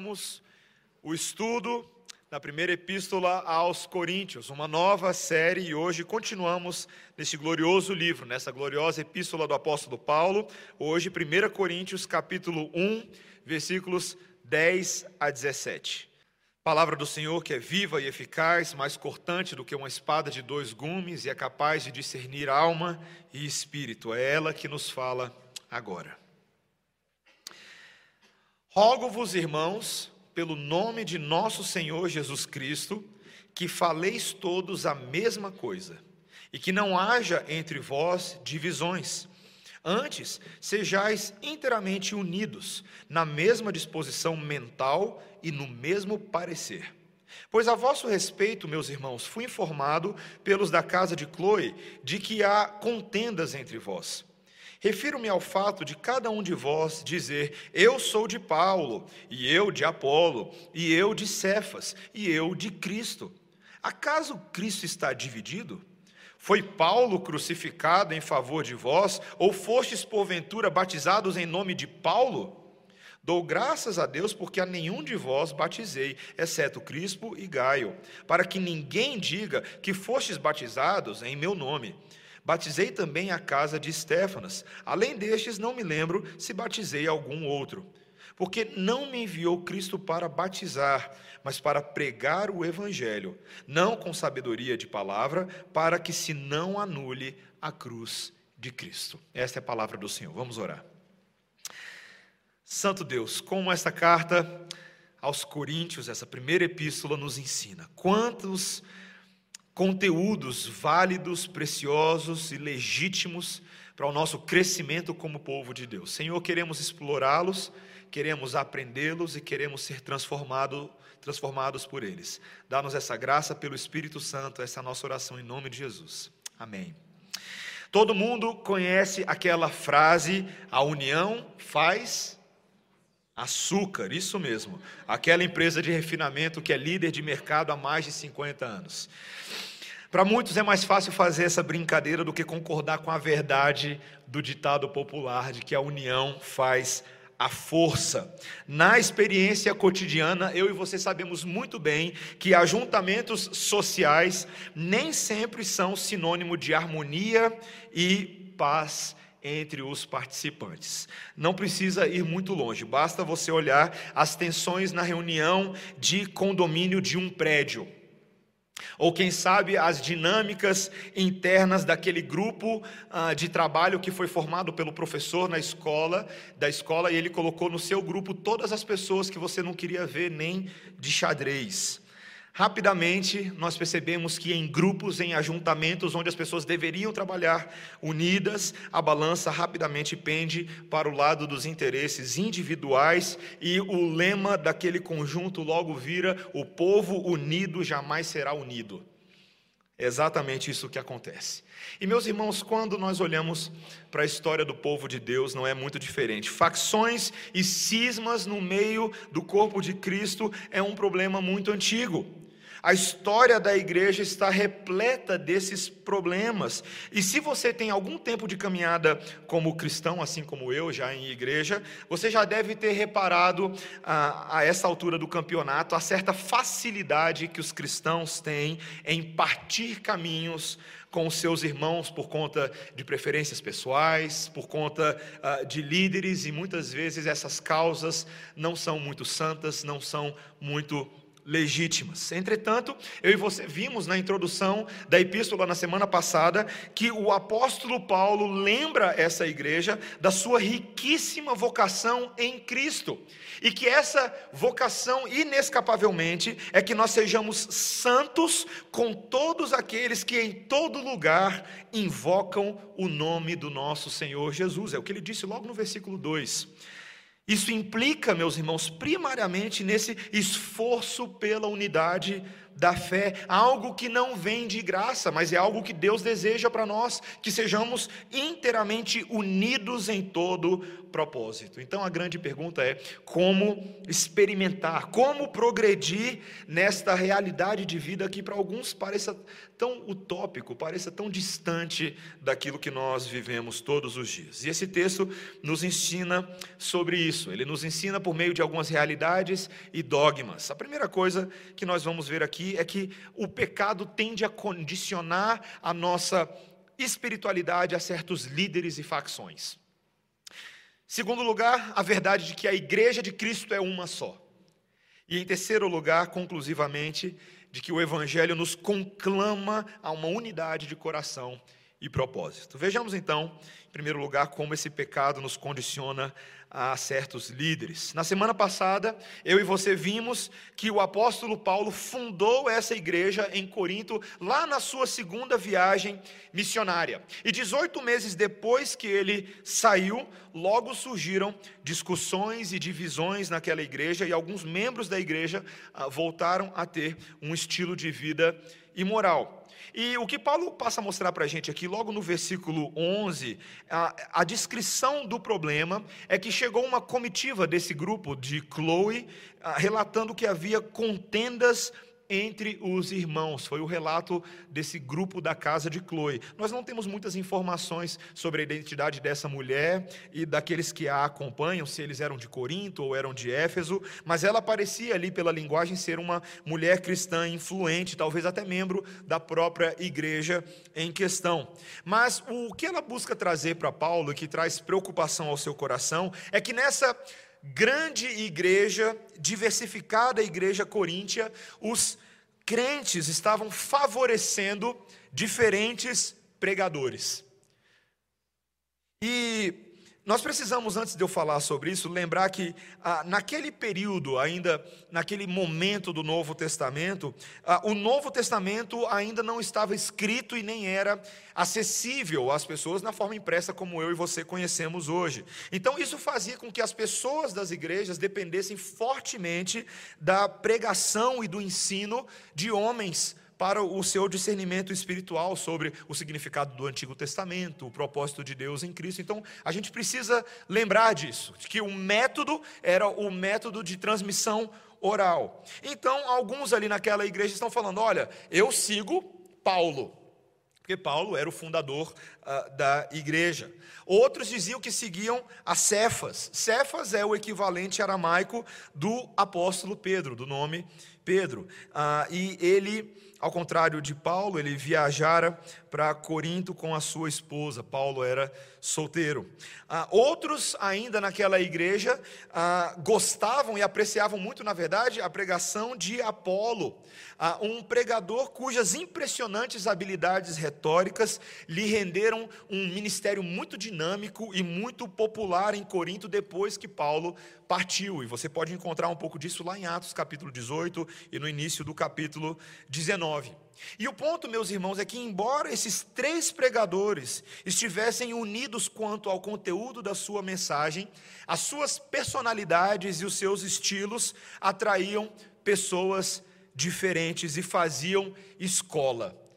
Vamos o estudo da primeira epístola aos Coríntios, uma nova série, e hoje continuamos nesse glorioso livro, nessa gloriosa epístola do apóstolo Paulo, hoje 1 Coríntios capítulo 1, versículos 10 a 17. Palavra do Senhor que é viva e eficaz, mais cortante do que uma espada de dois gumes e é capaz de discernir alma e espírito. É ela que nos fala agora. Rogo-vos, irmãos, pelo nome de nosso Senhor Jesus Cristo, que faleis todos a mesma coisa, e que não haja entre vós divisões. Antes, sejais inteiramente unidos, na mesma disposição mental e no mesmo parecer. Pois a vosso respeito, meus irmãos, fui informado pelos da casa de Chloe de que há contendas entre vós. Refiro-me ao fato de cada um de vós dizer: Eu sou de Paulo, e eu de Apolo, e eu de Cefas, e eu de Cristo. Acaso Cristo está dividido? Foi Paulo crucificado em favor de vós, ou fostes porventura batizados em nome de Paulo? Dou graças a Deus porque a nenhum de vós batizei, exceto Crispo e Gaio, para que ninguém diga que fostes batizados em meu nome. Batizei também a casa de Estéfanas. Além destes, não me lembro se batizei algum outro. Porque não me enviou Cristo para batizar, mas para pregar o Evangelho, não com sabedoria de palavra, para que se não anule a cruz de Cristo. Esta é a palavra do Senhor. Vamos orar. Santo Deus, como esta carta aos Coríntios, essa primeira epístola, nos ensina. Quantos conteúdos válidos, preciosos e legítimos para o nosso crescimento como povo de Deus. Senhor, queremos explorá-los, queremos aprendê-los e queremos ser transformado, transformados por eles. Dá-nos essa graça pelo Espírito Santo, essa nossa oração em nome de Jesus. Amém. Todo mundo conhece aquela frase: a união faz açúcar, isso mesmo. Aquela empresa de refinamento que é líder de mercado há mais de 50 anos. Para muitos é mais fácil fazer essa brincadeira do que concordar com a verdade do ditado popular de que a união faz a força. Na experiência cotidiana, eu e você sabemos muito bem que ajuntamentos sociais nem sempre são sinônimo de harmonia e paz entre os participantes. Não precisa ir muito longe, basta você olhar as tensões na reunião de condomínio de um prédio. Ou quem sabe as dinâmicas internas daquele grupo ah, de trabalho que foi formado pelo professor na escola, da escola, e ele colocou no seu grupo todas as pessoas que você não queria ver nem de xadrez. Rapidamente, nós percebemos que em grupos, em ajuntamentos onde as pessoas deveriam trabalhar unidas, a balança rapidamente pende para o lado dos interesses individuais e o lema daquele conjunto logo vira: o povo unido jamais será unido. É exatamente isso que acontece. E meus irmãos, quando nós olhamos para a história do povo de Deus, não é muito diferente. Facções e cismas no meio do corpo de Cristo é um problema muito antigo. A história da igreja está repleta desses problemas. E se você tem algum tempo de caminhada como cristão, assim como eu, já em igreja, você já deve ter reparado a, a essa altura do campeonato a certa facilidade que os cristãos têm em partir caminhos com os seus irmãos por conta de preferências pessoais, por conta uh, de líderes, e muitas vezes essas causas não são muito santas, não são muito legítimas. Entretanto, eu e você vimos na introdução da epístola na semana passada que o apóstolo Paulo lembra essa igreja da sua riquíssima vocação em Cristo. E que essa vocação, inescapavelmente, é que nós sejamos santos com todos aqueles que em todo lugar invocam o nome do nosso Senhor Jesus. É o que ele disse logo no versículo 2. Isso implica, meus irmãos, primariamente nesse esforço pela unidade da fé, algo que não vem de graça, mas é algo que Deus deseja para nós, que sejamos inteiramente unidos em todo propósito. Então a grande pergunta é: como experimentar, como progredir nesta realidade de vida que para alguns pareça tão utópico, pareça tão distante daquilo que nós vivemos todos os dias. E esse texto nos ensina sobre isso. Ele nos ensina por meio de algumas realidades e dogmas. A primeira coisa que nós vamos ver aqui é que o pecado tende a condicionar a nossa espiritualidade a certos líderes e facções. Segundo lugar, a verdade de que a igreja de Cristo é uma só. E em terceiro lugar, conclusivamente, de que o evangelho nos conclama a uma unidade de coração e propósito. Vejamos então, em primeiro lugar, como esse pecado nos condiciona a certos líderes. Na semana passada, eu e você vimos que o apóstolo Paulo fundou essa igreja em Corinto, lá na sua segunda viagem missionária. E 18 meses depois que ele saiu, logo surgiram discussões e divisões naquela igreja, e alguns membros da igreja ah, voltaram a ter um estilo de vida imoral. E o que Paulo passa a mostrar para a gente aqui, logo no versículo 11, a, a, descrição do problema é que chegou uma comitiva desse grupo de Chloe, relatando que havia contendas entre os irmãos. Foi o relato desse grupo da casa de Chloe. Nós não temos muitas informações sobre a identidade dessa mulher e daqueles que a acompanham, se eles eram de Corinto ou eram de Éfeso, mas ela parecia ali pela linguagem ser uma mulher cristã influente, talvez até membro da própria igreja em questão. Mas o que ela busca trazer para Paulo, que traz preocupação ao seu coração, é que nessa grande igreja, diversificada igreja coríntia, os crentes estavam favorecendo diferentes pregadores. E nós precisamos, antes de eu falar sobre isso, lembrar que ah, naquele período, ainda naquele momento do Novo Testamento, ah, o Novo Testamento ainda não estava escrito e nem era acessível às pessoas na forma impressa como eu e você conhecemos hoje. Então, isso fazia com que as pessoas das igrejas dependessem fortemente da pregação e do ensino de homens para o seu discernimento espiritual sobre o significado do Antigo Testamento, o propósito de Deus em Cristo. Então, a gente precisa lembrar disso, que o método era o método de transmissão oral. Então, alguns ali naquela igreja estão falando: olha, eu sigo Paulo. Porque Paulo era o fundador uh, da igreja. Outros diziam que seguiam a Cefas. Cefas é o equivalente aramaico do apóstolo Pedro, do nome Pedro. Uh, e ele ao contrário de Paulo, ele viajara para Corinto com a sua esposa. Paulo era solteiro. Ah, outros, ainda naquela igreja, ah, gostavam e apreciavam muito, na verdade, a pregação de Apolo, ah, um pregador cujas impressionantes habilidades retóricas lhe renderam um ministério muito dinâmico e muito popular em Corinto depois que Paulo partiu. E você pode encontrar um pouco disso lá em Atos capítulo 18 e no início do capítulo 19. E o ponto, meus irmãos, é que, embora esses três pregadores estivessem unidos quanto ao conteúdo da sua mensagem, as suas personalidades e os seus estilos atraíam pessoas diferentes e faziam escola.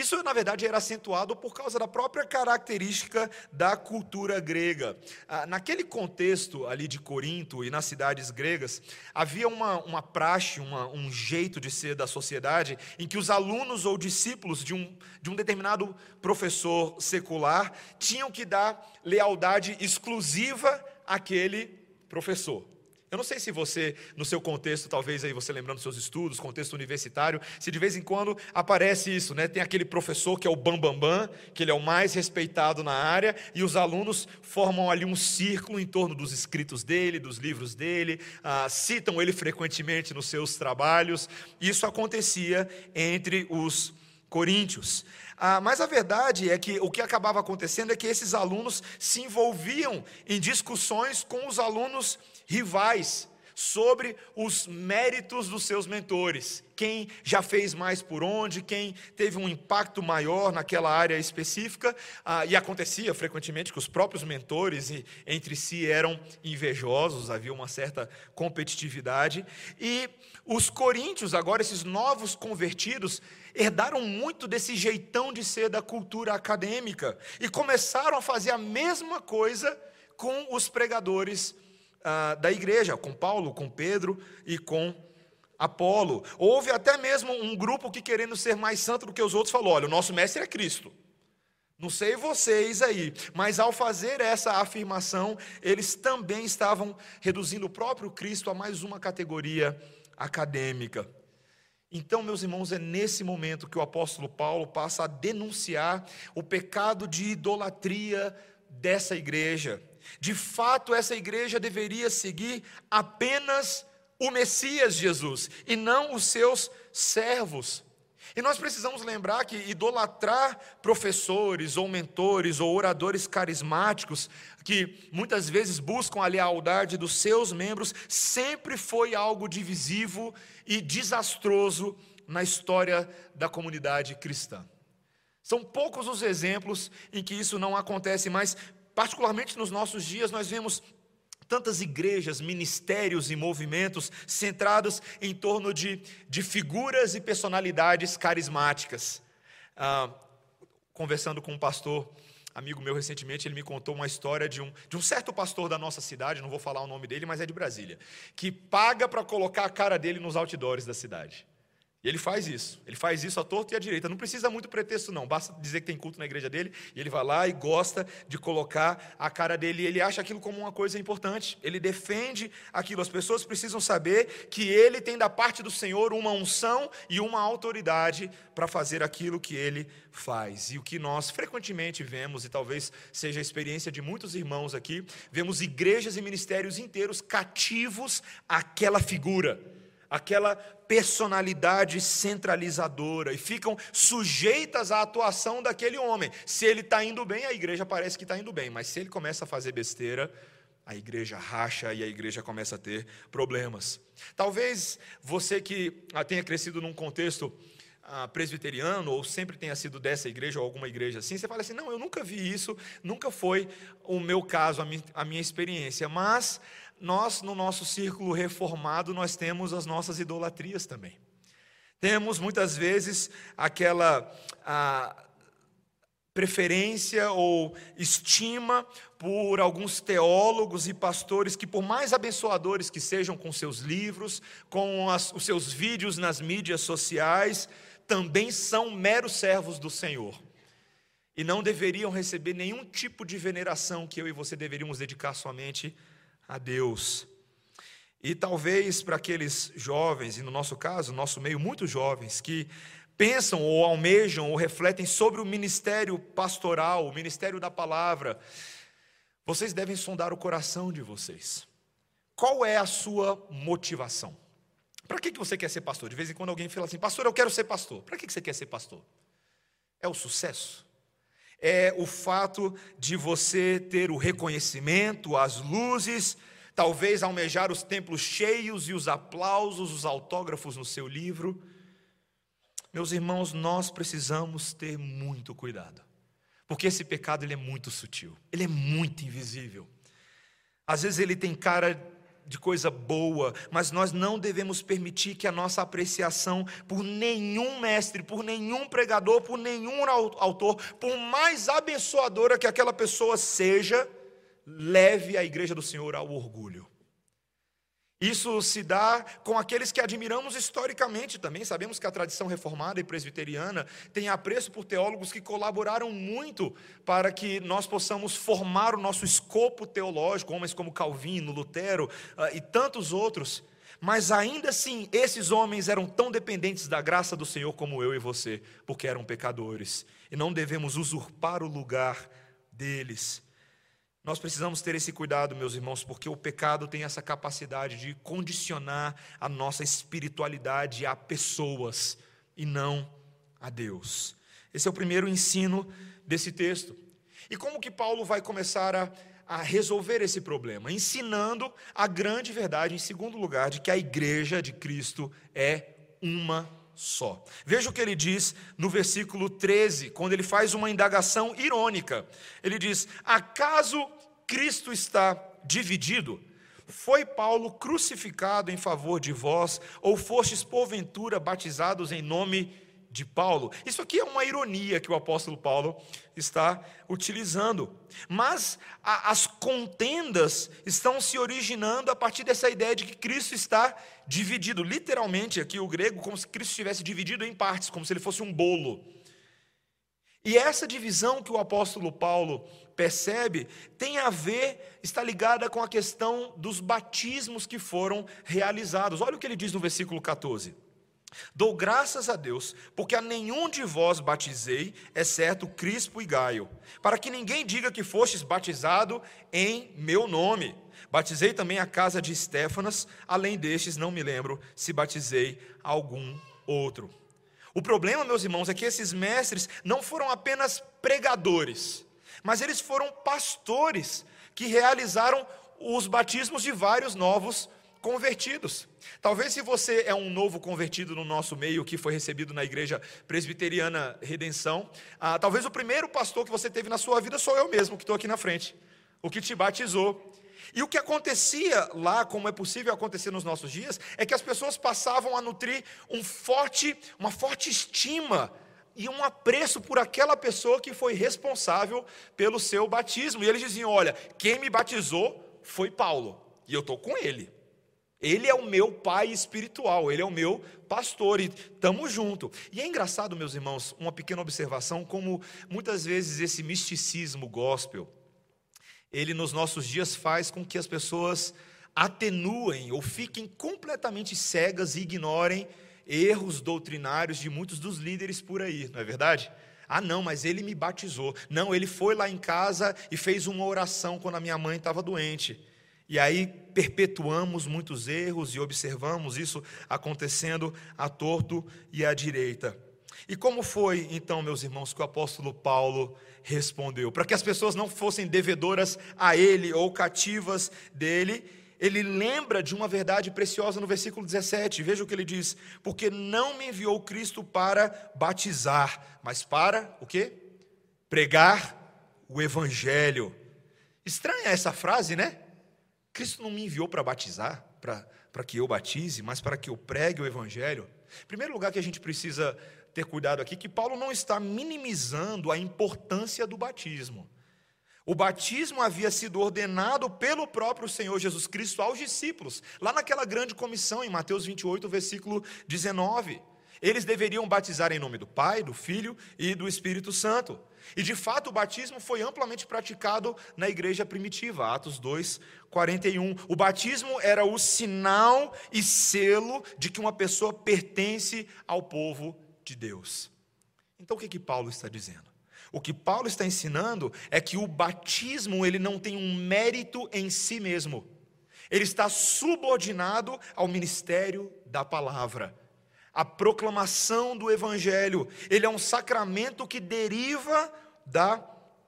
Isso, na verdade, era acentuado por causa da própria característica da cultura grega. Ah, naquele contexto ali de Corinto e nas cidades gregas, havia uma, uma praxe, uma, um jeito de ser da sociedade, em que os alunos ou discípulos de um, de um determinado professor secular tinham que dar lealdade exclusiva àquele professor. Eu não sei se você, no seu contexto, talvez aí você lembrando dos seus estudos, contexto universitário, se de vez em quando aparece isso, né? Tem aquele professor que é o bambambam, bam, bam, que ele é o mais respeitado na área, e os alunos formam ali um círculo em torno dos escritos dele, dos livros dele, ah, citam ele frequentemente nos seus trabalhos. Isso acontecia entre os coríntios. Ah, mas a verdade é que o que acabava acontecendo é que esses alunos se envolviam em discussões com os alunos rivais sobre os méritos dos seus mentores. Quem já fez mais por onde, quem teve um impacto maior naquela área específica. Ah, e acontecia frequentemente que os próprios mentores entre si eram invejosos, havia uma certa competitividade. E os coríntios, agora esses novos convertidos, herdaram muito desse jeitão de ser da cultura acadêmica e começaram a fazer a mesma coisa com os pregadores ah, da igreja, com Paulo, com Pedro e com Apolo. Houve até mesmo um grupo que, querendo ser mais santo do que os outros, falou: olha, o nosso mestre é Cristo. Não sei vocês aí, mas ao fazer essa afirmação, eles também estavam reduzindo o próprio Cristo a mais uma categoria acadêmica. Então, meus irmãos, é nesse momento que o apóstolo Paulo passa a denunciar o pecado de idolatria dessa igreja. De fato, essa igreja deveria seguir apenas o Messias Jesus e não os seus servos. E nós precisamos lembrar que idolatrar professores ou mentores ou oradores carismáticos, que muitas vezes buscam a lealdade dos seus membros, sempre foi algo divisivo e desastroso na história da comunidade cristã. São poucos os exemplos em que isso não acontece, mas, particularmente nos nossos dias, nós vemos tantas igrejas, ministérios e movimentos centrados em torno de, de figuras e personalidades carismáticas. Ah, conversando com um pastor, amigo meu recentemente, ele me contou uma história de um, de um certo pastor da nossa cidade, não vou falar o nome dele, mas é de Brasília, que paga para colocar a cara dele nos outdoors da cidade. E ele faz isso. Ele faz isso à torta e à direita. Não precisa muito pretexto, não. Basta dizer que tem culto na igreja dele. E ele vai lá e gosta de colocar a cara dele. Ele acha aquilo como uma coisa importante. Ele defende aquilo. As pessoas precisam saber que ele tem da parte do Senhor uma unção e uma autoridade para fazer aquilo que ele faz. E o que nós frequentemente vemos, e talvez seja a experiência de muitos irmãos aqui, vemos igrejas e ministérios inteiros cativos àquela figura aquela personalidade centralizadora e ficam sujeitas à atuação daquele homem. Se ele está indo bem, a igreja parece que está indo bem, mas se ele começa a fazer besteira, a igreja racha e a igreja começa a ter problemas. Talvez você que ah, tenha crescido num contexto ah, presbiteriano ou sempre tenha sido dessa igreja ou alguma igreja assim, você fala assim: não, eu nunca vi isso, nunca foi o meu caso, a minha, a minha experiência, mas nós, no nosso círculo reformado, nós temos as nossas idolatrias também. Temos muitas vezes aquela preferência ou estima por alguns teólogos e pastores que, por mais abençoadores que sejam com seus livros, com as, os seus vídeos nas mídias sociais, também são meros servos do Senhor. E não deveriam receber nenhum tipo de veneração que eu e você deveríamos dedicar somente a Deus. E talvez para aqueles jovens, e no nosso caso, nosso meio, muitos jovens, que pensam ou almejam ou refletem sobre o ministério pastoral, o ministério da palavra, vocês devem sondar o coração de vocês. Qual é a sua motivação? Para que você quer ser pastor? De vez em quando alguém fala assim, pastor, eu quero ser pastor. Para que você quer ser pastor? É o sucesso? É o fato de você ter o reconhecimento, as luzes, talvez almejar os templos cheios e os aplausos, os autógrafos no seu livro. Meus irmãos, nós precisamos ter muito cuidado, porque esse pecado ele é muito sutil, ele é muito invisível. Às vezes ele tem cara de coisa boa, mas nós não devemos permitir que a nossa apreciação por nenhum mestre, por nenhum pregador, por nenhum autor, por mais abençoadora que aquela pessoa seja, leve a igreja do Senhor ao orgulho. Isso se dá com aqueles que admiramos historicamente também. Sabemos que a tradição reformada e presbiteriana tem apreço por teólogos que colaboraram muito para que nós possamos formar o nosso escopo teológico, homens como Calvino, Lutero uh, e tantos outros. Mas ainda assim, esses homens eram tão dependentes da graça do Senhor como eu e você, porque eram pecadores. E não devemos usurpar o lugar deles. Nós precisamos ter esse cuidado, meus irmãos, porque o pecado tem essa capacidade de condicionar a nossa espiritualidade a pessoas e não a Deus. Esse é o primeiro ensino desse texto. E como que Paulo vai começar a, a resolver esse problema, ensinando a grande verdade, em segundo lugar, de que a igreja de Cristo é uma só. Veja o que ele diz no versículo 13, quando ele faz uma indagação irônica. Ele diz: Acaso Cristo está dividido? Foi Paulo crucificado em favor de vós, ou fostes porventura batizados em nome de Paulo? Isso aqui é uma ironia que o apóstolo Paulo está utilizando. Mas a, as contendas estão se originando a partir dessa ideia de que Cristo está dividido. Literalmente, aqui o grego, como se Cristo estivesse dividido em partes, como se ele fosse um bolo. E essa divisão que o apóstolo Paulo percebe tem a ver, está ligada com a questão dos batismos que foram realizados. Olha o que ele diz no versículo 14. Dou graças a Deus, porque a nenhum de vós batizei, exceto Crispo e Gaio, para que ninguém diga que fostes batizado em meu nome. Batizei também a casa de Estéfanas, além destes, não me lembro se batizei algum outro. O problema, meus irmãos, é que esses mestres não foram apenas pregadores, mas eles foram pastores que realizaram os batismos de vários novos convertidos. Talvez se você é um novo convertido no nosso meio, que foi recebido na igreja presbiteriana Redenção, ah, talvez o primeiro pastor que você teve na sua vida sou eu mesmo, que estou aqui na frente, o que te batizou. E o que acontecia lá, como é possível acontecer nos nossos dias, é que as pessoas passavam a nutrir um forte, uma forte estima e um apreço por aquela pessoa que foi responsável pelo seu batismo. E eles diziam: Olha, quem me batizou foi Paulo, e eu estou com ele. Ele é o meu pai espiritual, ele é o meu pastor e estamos junto. E é engraçado, meus irmãos, uma pequena observação, como muitas vezes esse misticismo gospel, ele nos nossos dias faz com que as pessoas atenuem ou fiquem completamente cegas e ignorem erros doutrinários de muitos dos líderes por aí, não é verdade? Ah, não, mas ele me batizou. Não, ele foi lá em casa e fez uma oração quando a minha mãe estava doente. E aí perpetuamos muitos erros e observamos isso acontecendo à torto e à direita. E como foi, então, meus irmãos, que o apóstolo Paulo respondeu? Para que as pessoas não fossem devedoras a ele ou cativas dele, ele lembra de uma verdade preciosa no versículo 17. Veja o que ele diz: Porque não me enviou Cristo para batizar, mas para o quê? Pregar o evangelho. Estranha essa frase, né? Cristo não me enviou para batizar, para que eu batize, mas para que eu pregue o evangelho. Primeiro lugar que a gente precisa ter cuidado aqui que Paulo não está minimizando a importância do batismo. O batismo havia sido ordenado pelo próprio Senhor Jesus Cristo aos discípulos, lá naquela grande comissão, em Mateus 28, versículo 19. Eles deveriam batizar em nome do Pai, do Filho e do Espírito Santo. E de fato o batismo foi amplamente praticado na igreja primitiva, Atos 2, 41. O batismo era o sinal e selo de que uma pessoa pertence ao povo de Deus. Então o que, que Paulo está dizendo? O que Paulo está ensinando é que o batismo ele não tem um mérito em si mesmo. Ele está subordinado ao ministério da palavra. A proclamação do evangelho, ele é um sacramento que deriva da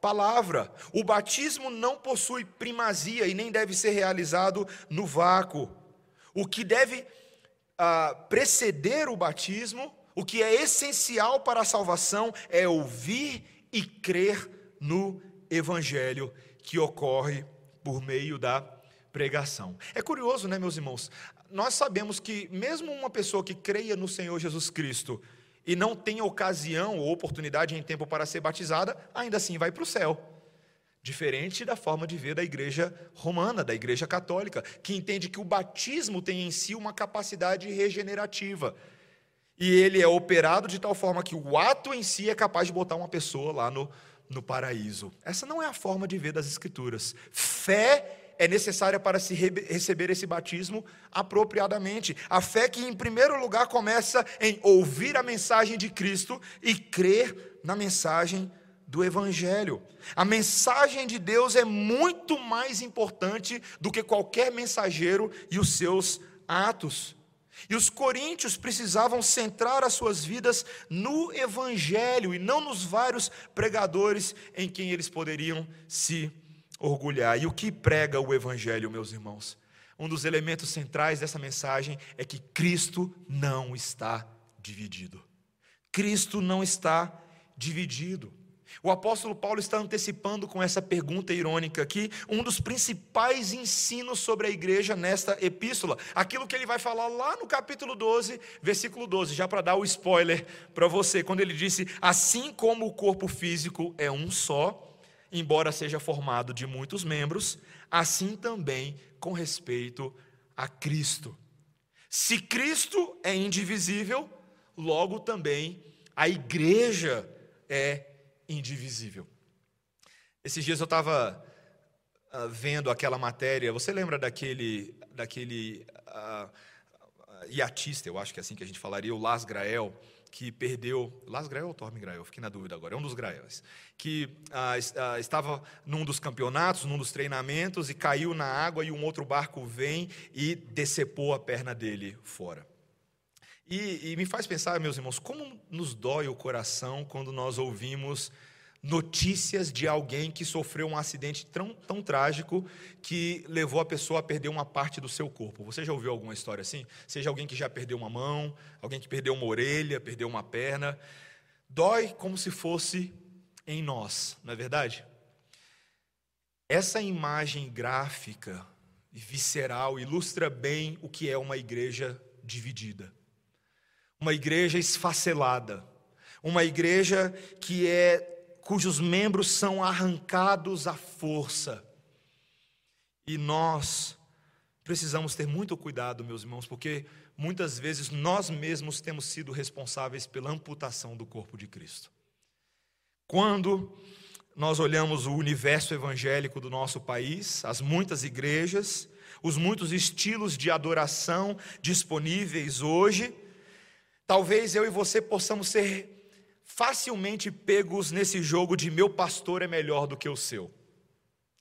palavra. O batismo não possui primazia e nem deve ser realizado no vácuo. O que deve ah, preceder o batismo o que é essencial para a salvação é ouvir e crer no Evangelho que ocorre por meio da pregação. É curioso, né, meus irmãos? Nós sabemos que, mesmo uma pessoa que creia no Senhor Jesus Cristo e não tenha ocasião ou oportunidade em tempo para ser batizada, ainda assim vai para o céu. Diferente da forma de ver da igreja romana, da igreja católica, que entende que o batismo tem em si uma capacidade regenerativa e ele é operado de tal forma que o ato em si é capaz de botar uma pessoa lá no, no paraíso. Essa não é a forma de ver das Escrituras. Fé é necessária para se receber esse batismo apropriadamente. A fé que, em primeiro lugar, começa em ouvir a mensagem de Cristo e crer na mensagem do Evangelho. A mensagem de Deus é muito mais importante do que qualquer mensageiro e os seus atos. E os coríntios precisavam centrar as suas vidas no Evangelho e não nos vários pregadores em quem eles poderiam se orgulhar. E o que prega o Evangelho, meus irmãos? Um dos elementos centrais dessa mensagem é que Cristo não está dividido. Cristo não está dividido. O apóstolo Paulo está antecipando com essa pergunta irônica aqui um dos principais ensinos sobre a igreja nesta epístola. Aquilo que ele vai falar lá no capítulo 12, versículo 12, já para dar o spoiler para você, quando ele disse: Assim como o corpo físico é um só, embora seja formado de muitos membros, assim também com respeito a Cristo. Se Cristo é indivisível, logo também a igreja é indivisível. Esses dias eu estava uh, vendo aquela matéria, você lembra daquele, daquele uh, iatista, eu acho que é assim que a gente falaria, o Las Grael, que perdeu, Las Grael ou Torme Grael, fiquei na dúvida agora, é um dos Graels, que uh, estava num dos campeonatos, num dos treinamentos e caiu na água e um outro barco vem e decepou a perna dele fora. E, e, me faz pensar, meus irmãos, como nos dói o coração quando nós ouvimos notícias de alguém que sofreu um acidente tão, tão trágico que levou a pessoa a perder uma parte do seu corpo. Você já ouviu alguma história assim? Seja alguém que já perdeu uma mão, alguém que perdeu uma orelha, perdeu uma perna. Dói como se fosse em nós, não é verdade? Essa imagem gráfica e visceral ilustra bem o que é uma igreja dividida uma igreja esfacelada, uma igreja que é cujos membros são arrancados à força. E nós precisamos ter muito cuidado, meus irmãos, porque muitas vezes nós mesmos temos sido responsáveis pela amputação do corpo de Cristo. Quando nós olhamos o universo evangélico do nosso país, as muitas igrejas, os muitos estilos de adoração disponíveis hoje, Talvez eu e você possamos ser facilmente pegos nesse jogo de meu pastor é melhor do que o seu,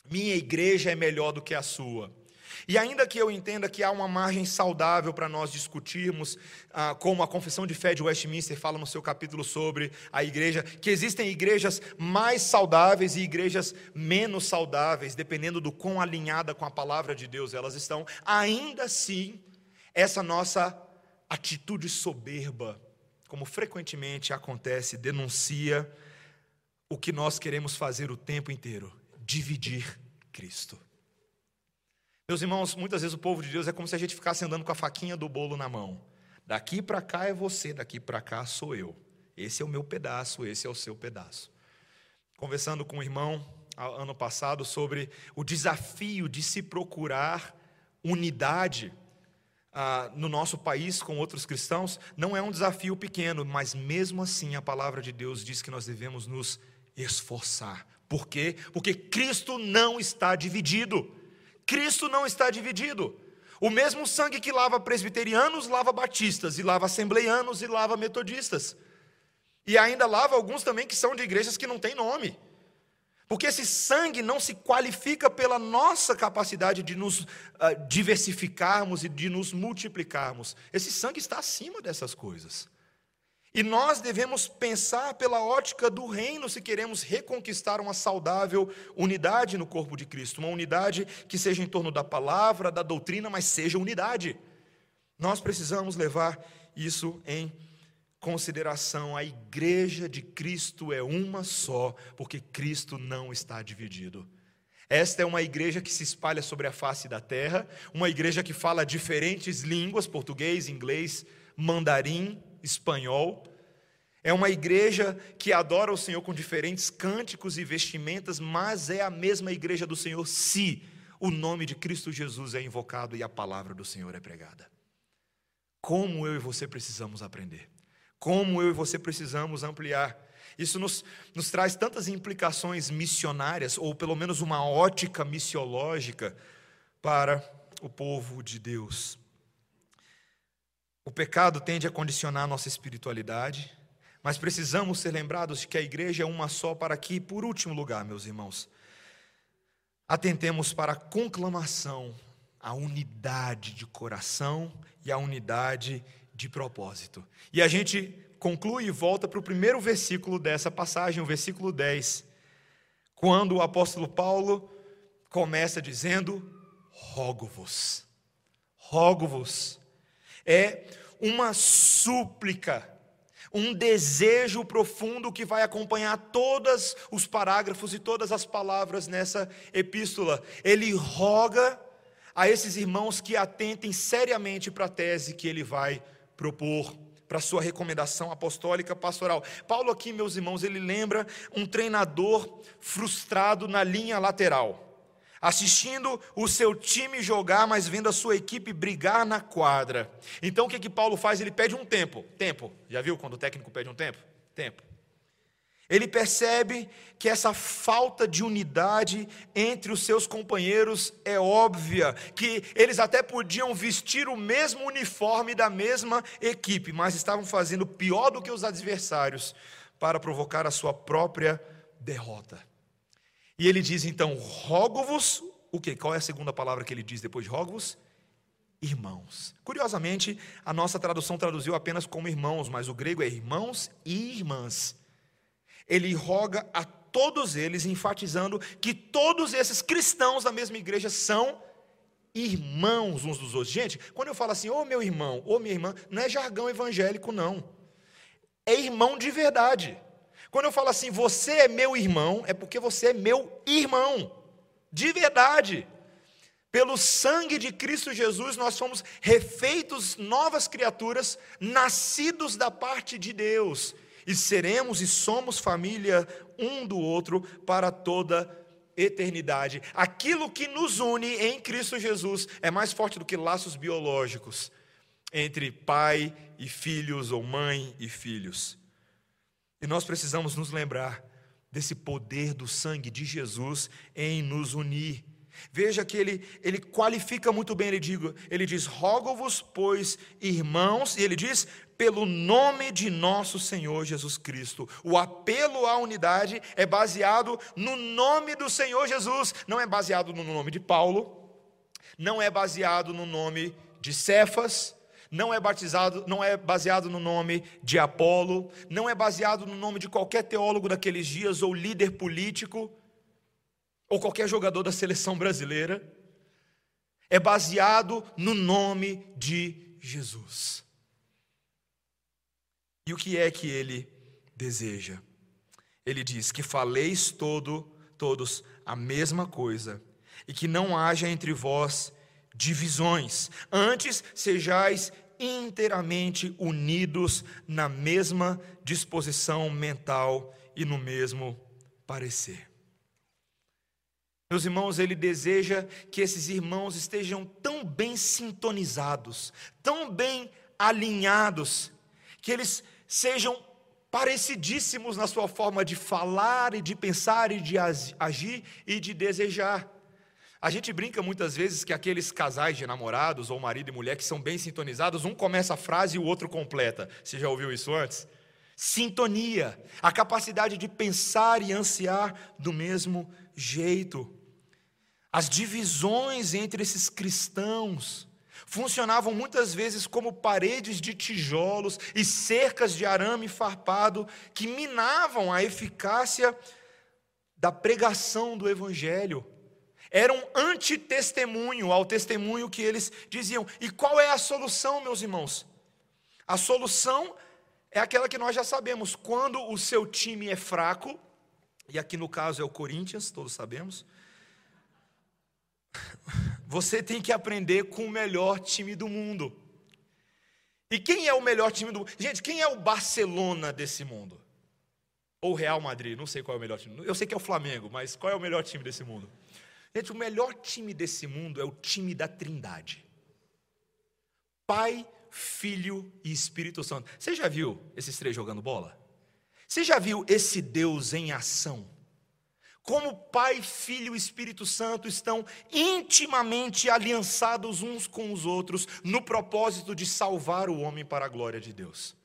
minha igreja é melhor do que a sua. E ainda que eu entenda que há uma margem saudável para nós discutirmos, ah, como a Confissão de Fé de Westminster fala no seu capítulo sobre a igreja, que existem igrejas mais saudáveis e igrejas menos saudáveis, dependendo do quão alinhada com a palavra de Deus elas estão, ainda assim, essa nossa atitude soberba, como frequentemente acontece, denuncia o que nós queremos fazer o tempo inteiro: dividir Cristo. Meus irmãos, muitas vezes o povo de Deus é como se a gente ficasse andando com a faquinha do bolo na mão. Daqui para cá é você, daqui para cá sou eu. Esse é o meu pedaço, esse é o seu pedaço. Conversando com um irmão ano passado sobre o desafio de se procurar unidade ah, no nosso país com outros cristãos não é um desafio pequeno, mas mesmo assim a palavra de Deus diz que nós devemos nos esforçar. Por quê? Porque Cristo não está dividido. Cristo não está dividido. O mesmo sangue que lava presbiterianos, lava batistas, e lava assembleianos, e lava metodistas. E ainda lava alguns também que são de igrejas que não têm nome. Porque esse sangue não se qualifica pela nossa capacidade de nos uh, diversificarmos e de nos multiplicarmos. Esse sangue está acima dessas coisas. E nós devemos pensar pela ótica do reino se queremos reconquistar uma saudável unidade no corpo de Cristo, uma unidade que seja em torno da palavra, da doutrina, mas seja unidade. Nós precisamos levar isso em consideração, a igreja de Cristo é uma só, porque Cristo não está dividido. Esta é uma igreja que se espalha sobre a face da terra, uma igreja que fala diferentes línguas, português, inglês, mandarim, espanhol. É uma igreja que adora o Senhor com diferentes cânticos e vestimentas, mas é a mesma igreja do Senhor se o nome de Cristo Jesus é invocado e a palavra do Senhor é pregada. Como eu e você precisamos aprender como eu e você precisamos ampliar. Isso nos, nos traz tantas implicações missionárias, ou pelo menos uma ótica missiológica para o povo de Deus. O pecado tende a condicionar a nossa espiritualidade, mas precisamos ser lembrados de que a igreja é uma só para que, por último lugar, meus irmãos, atentemos para a conclamação, a unidade de coração e a unidade de propósito. E a gente conclui e volta para o primeiro versículo dessa passagem, o versículo 10, quando o apóstolo Paulo começa dizendo: rogo-vos. Rogo-vos. É uma súplica, um desejo profundo que vai acompanhar todos os parágrafos e todas as palavras nessa epístola. Ele roga a esses irmãos que atentem seriamente para a tese que ele vai propor para sua recomendação apostólica pastoral. Paulo aqui, meus irmãos, ele lembra um treinador frustrado na linha lateral, assistindo o seu time jogar, mas vendo a sua equipe brigar na quadra. Então o que que Paulo faz? Ele pede um tempo. Tempo. Já viu quando o técnico pede um tempo? Tempo. Ele percebe que essa falta de unidade entre os seus companheiros é óbvia, que eles até podiam vestir o mesmo uniforme da mesma equipe, mas estavam fazendo pior do que os adversários para provocar a sua própria derrota. E ele diz então: rogo-vos, o que? Qual é a segunda palavra que ele diz depois de rogo-vos? Irmãos. Curiosamente, a nossa tradução traduziu apenas como irmãos, mas o grego é irmãos e irmãs ele roga a todos eles, enfatizando que todos esses cristãos da mesma igreja são irmãos uns dos outros. Gente, quando eu falo assim, ô oh, meu irmão, ô oh, minha irmã, não é jargão evangélico, não. É irmão de verdade. Quando eu falo assim, você é meu irmão, é porque você é meu irmão, de verdade. Pelo sangue de Cristo Jesus, nós fomos refeitos novas criaturas, nascidos da parte de Deus e seremos e somos família um do outro para toda eternidade. Aquilo que nos une em Cristo Jesus é mais forte do que laços biológicos entre pai e filhos ou mãe e filhos. E nós precisamos nos lembrar desse poder do sangue de Jesus em nos unir. Veja que ele, ele qualifica muito bem, ele, digo, ele diz: rogo-vos, pois, irmãos, e ele diz: pelo nome de nosso Senhor Jesus Cristo. O apelo à unidade é baseado no nome do Senhor Jesus, não é baseado no nome de Paulo, não é baseado no nome de Cefas, não é batizado, não é baseado no nome de Apolo, não é baseado no nome de qualquer teólogo daqueles dias ou líder político ou qualquer jogador da seleção brasileira. É baseado no nome de Jesus. E o que é que ele deseja? Ele diz que faleis todo, todos a mesma coisa e que não haja entre vós divisões, antes sejais inteiramente unidos na mesma disposição mental e no mesmo parecer. Meus irmãos, ele deseja que esses irmãos estejam tão bem sintonizados, tão bem alinhados, que eles sejam parecidíssimos na sua forma de falar e de pensar e de agir e de desejar. A gente brinca muitas vezes que aqueles casais de namorados ou marido e mulher que são bem sintonizados, um começa a frase e o outro completa. Você já ouviu isso antes? Sintonia, a capacidade de pensar e ansiar do mesmo jeito. As divisões entre esses cristãos, funcionavam muitas vezes como paredes de tijolos e cercas de arame farpado que minavam a eficácia da pregação do evangelho. Era um antitestemunho ao testemunho que eles diziam. E qual é a solução, meus irmãos? A solução é aquela que nós já sabemos. Quando o seu time é fraco, e aqui no caso é o Corinthians, todos sabemos, você tem que aprender com o melhor time do mundo. E quem é o melhor time do mundo? Gente, quem é o Barcelona desse mundo? Ou Real Madrid, não sei qual é o melhor time. Eu sei que é o Flamengo, mas qual é o melhor time desse mundo? Gente, o melhor time desse mundo é o time da Trindade. Pai, Filho e Espírito Santo. Você já viu esses três jogando bola? Você já viu esse Deus em ação? Como Pai, Filho e Espírito Santo estão intimamente aliançados uns com os outros no propósito de salvar o homem para a glória de Deus.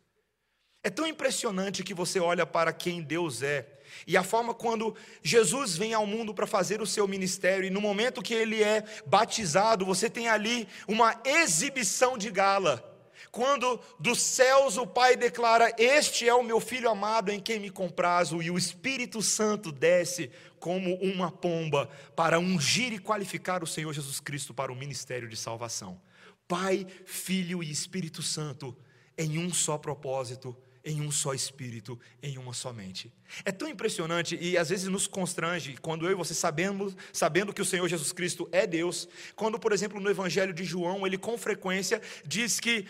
É tão impressionante que você olha para quem Deus é e a forma quando Jesus vem ao mundo para fazer o seu ministério, e no momento que ele é batizado, você tem ali uma exibição de gala quando dos céus o Pai declara: Este é o meu filho amado em quem me comprazo, e o Espírito Santo desce como uma pomba para ungir e qualificar o Senhor Jesus Cristo para o ministério de salvação. Pai, Filho e Espírito Santo em um só propósito, em um só espírito, em uma só mente. É tão impressionante e às vezes nos constrange quando eu e você sabemos, sabendo que o Senhor Jesus Cristo é Deus, quando, por exemplo, no Evangelho de João, ele com frequência diz que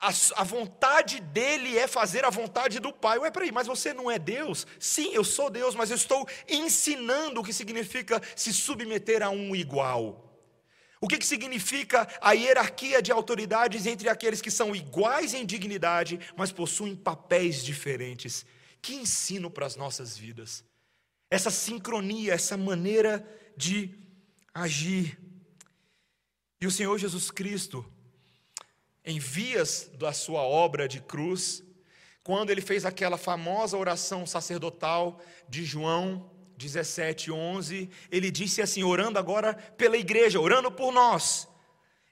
a, a, vontade dele é fazer a vontade do Pai. Ué, peraí, mas você não é Deus? Sim, eu sou Deus, mas eu estou ensinando o que significa se submeter a um igual. O que, que significa a hierarquia de autoridades entre aqueles que são iguais em dignidade, mas possuem papéis diferentes? Que ensino para as nossas vidas. Essa sincronia, essa maneira de agir. E o Senhor Jesus Cristo, em vias da sua obra de cruz, quando ele fez aquela famosa oração sacerdotal de João 17, 11, ele disse assim, orando agora pela igreja, orando por nós.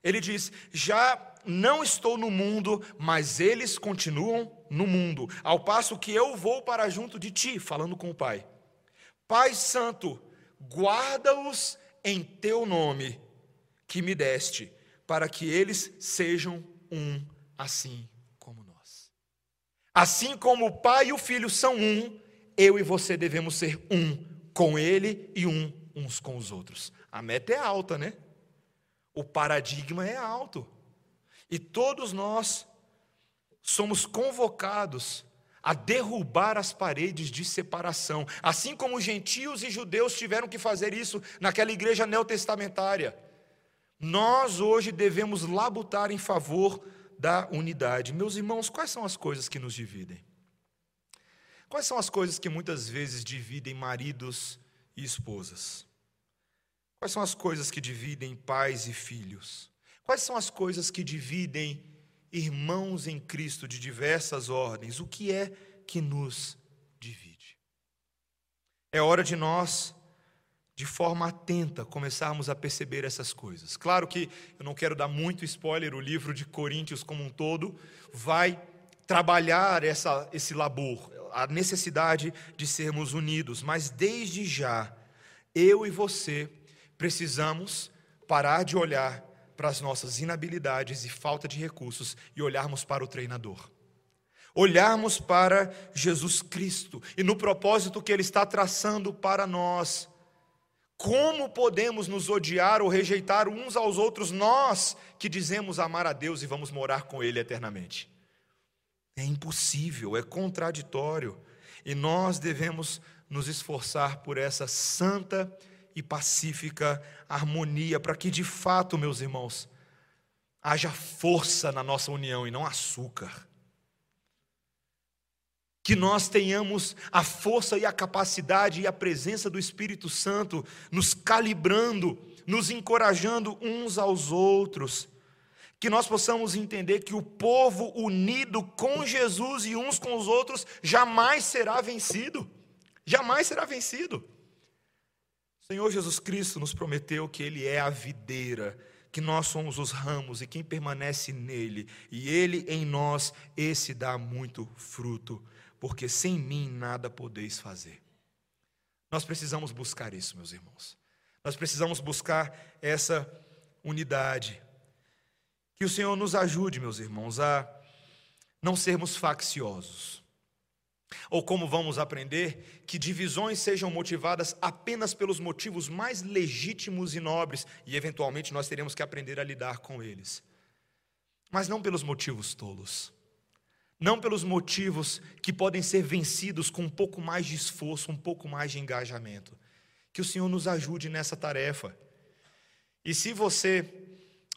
Ele diz: Já não estou no mundo, mas eles continuam no mundo, ao passo que eu vou para junto de ti, falando com o Pai. Pai Santo, guarda-os em teu nome que me deste, para que eles sejam um, assim como nós. Assim como o Pai e o Filho são um, eu e você devemos ser um com ele e um uns com os outros. A meta é alta, né? O paradigma é alto. E todos nós somos convocados a derrubar as paredes de separação, assim como gentios e judeus tiveram que fazer isso naquela igreja neotestamentária. Nós hoje devemos labutar em favor da unidade. Meus irmãos, quais são as coisas que nos dividem? Quais são as coisas que muitas vezes dividem maridos e esposas? Quais são as coisas que dividem pais e filhos? Quais são as coisas que dividem irmãos em Cristo de diversas ordens? O que é que nos divide? É hora de nós, de forma atenta, começarmos a perceber essas coisas. Claro que eu não quero dar muito spoiler, o livro de Coríntios como um todo vai trabalhar essa, esse labor, a necessidade de sermos unidos, mas desde já, eu e você precisamos parar de olhar para as nossas inabilidades e falta de recursos e olharmos para o treinador. Olharmos para Jesus Cristo e no propósito que Ele está traçando para nós. Como podemos nos odiar ou rejeitar uns aos outros, nós que dizemos amar a Deus e vamos morar com Ele eternamente? É impossível, é contraditório. E nós devemos nos esforçar por essa santa e pacífica harmonia, para que de fato, meus irmãos, haja força na nossa união e não açúcar. Que nós tenhamos a força e a capacidade e a presença do Espírito Santo nos calibrando, nos encorajando uns aos outros que nós possamos entender que o povo unido com Jesus e uns com os outros jamais será vencido. Jamais será vencido. O Senhor Jesus Cristo nos prometeu que Ele é a videira, que nós somos os ramos e quem permanece nele, e Ele em nós, esse dá muito fruto, porque sem mim nada podeis fazer. Nós precisamos buscar isso, meus irmãos. Nós precisamos buscar essa unidade. Que o Senhor nos ajude, meus irmãos, a não sermos facciosos. Ou como vamos aprender, que divisões sejam motivadas apenas pelos motivos mais legítimos e nobres, e eventualmente nós teremos que aprender a lidar com eles. Mas não pelos motivos tolos. Não pelos motivos que podem ser vencidos com um pouco mais de esforço, um pouco mais de engajamento. Que o Senhor nos ajude nessa tarefa. E se você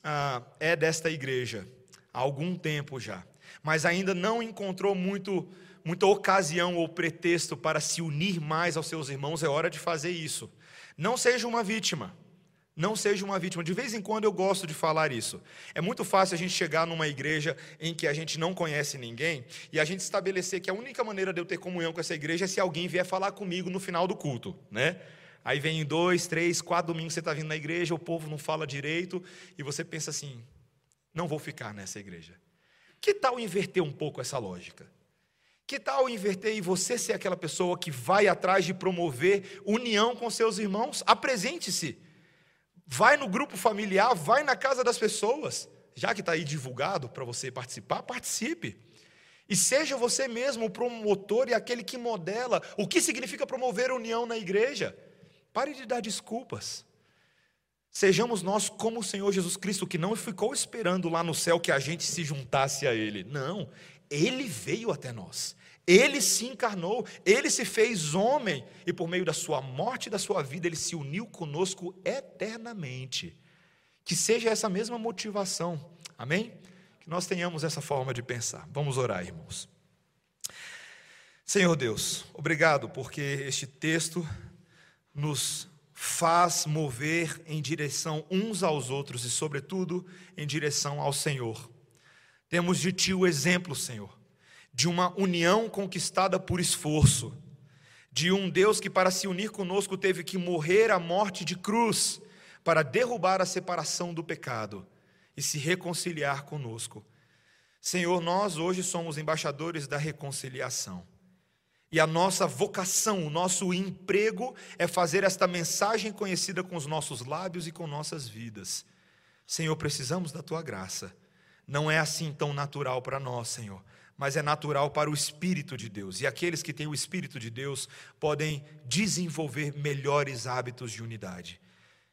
ah, é desta igreja há algum tempo já, mas ainda não encontrou muito, muita ocasião ou pretexto para se unir mais aos seus irmãos, é hora de fazer isso. Não seja uma vítima. Não seja uma vítima. De vez em quando eu gosto de falar isso. É muito fácil a gente chegar numa igreja em que a gente não conhece ninguém e a gente estabelecer que a única maneira de eu ter comunhão com essa igreja é se alguém vier falar comigo no final do culto, né? Aí vem dois, três, quatro domingos você está vindo na igreja, o povo não fala direito, e você pensa assim: não vou ficar nessa igreja. Que tal inverter um pouco essa lógica? Que tal inverter e você ser aquela pessoa que vai atrás de promover união com seus irmãos? Apresente-se. Vai no grupo familiar, vai na casa das pessoas. Já que está aí divulgado para você participar, participe. E seja você mesmo o promotor e aquele que modela o que significa promover união na igreja. Pare de dar desculpas. Sejamos nós como o Senhor Jesus Cristo, que não ficou esperando lá no céu que a gente se juntasse a Ele. Não, Ele veio até nós. Ele se encarnou, ele se fez homem, e por meio da sua morte e da sua vida, ele se uniu conosco eternamente. Que seja essa mesma motivação, amém? que nós tenhamos essa forma de pensar. Vamos orar, irmãos. Senhor Deus, obrigado porque este texto nos faz mover em direção uns aos outros e, sobretudo, em direção ao Senhor. Temos de Ti o exemplo, Senhor, de uma união conquistada por esforço, de um Deus que, para se unir conosco, teve que morrer a morte de cruz para derrubar a separação do pecado e se reconciliar conosco. Senhor, nós hoje somos embaixadores da reconciliação. E a nossa vocação, o nosso emprego é fazer esta mensagem conhecida com os nossos lábios e com nossas vidas. Senhor, precisamos da tua graça. Não é assim tão natural para nós, Senhor, mas é natural para o Espírito de Deus. E aqueles que têm o Espírito de Deus podem desenvolver melhores hábitos de unidade.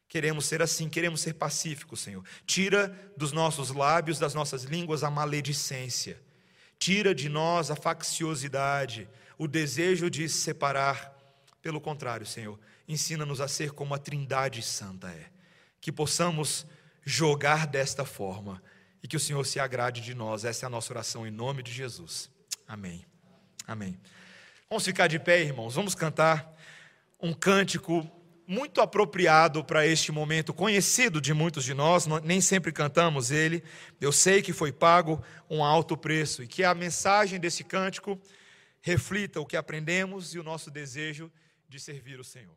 Queremos ser assim, queremos ser pacíficos, Senhor. Tira dos nossos lábios, das nossas línguas, a maledicência. Tira de nós a facciosidade, o desejo de se separar. Pelo contrário, Senhor, ensina-nos a ser como a Trindade Santa é. Que possamos jogar desta forma e que o Senhor se agrade de nós. Essa é a nossa oração em nome de Jesus. Amém. Amém. Vamos ficar de pé, irmãos. Vamos cantar um cântico muito apropriado para este momento, conhecido de muitos de nós, nem sempre cantamos ele. Eu sei que foi pago um alto preço e que a mensagem desse cântico reflita o que aprendemos e o nosso desejo de servir o Senhor.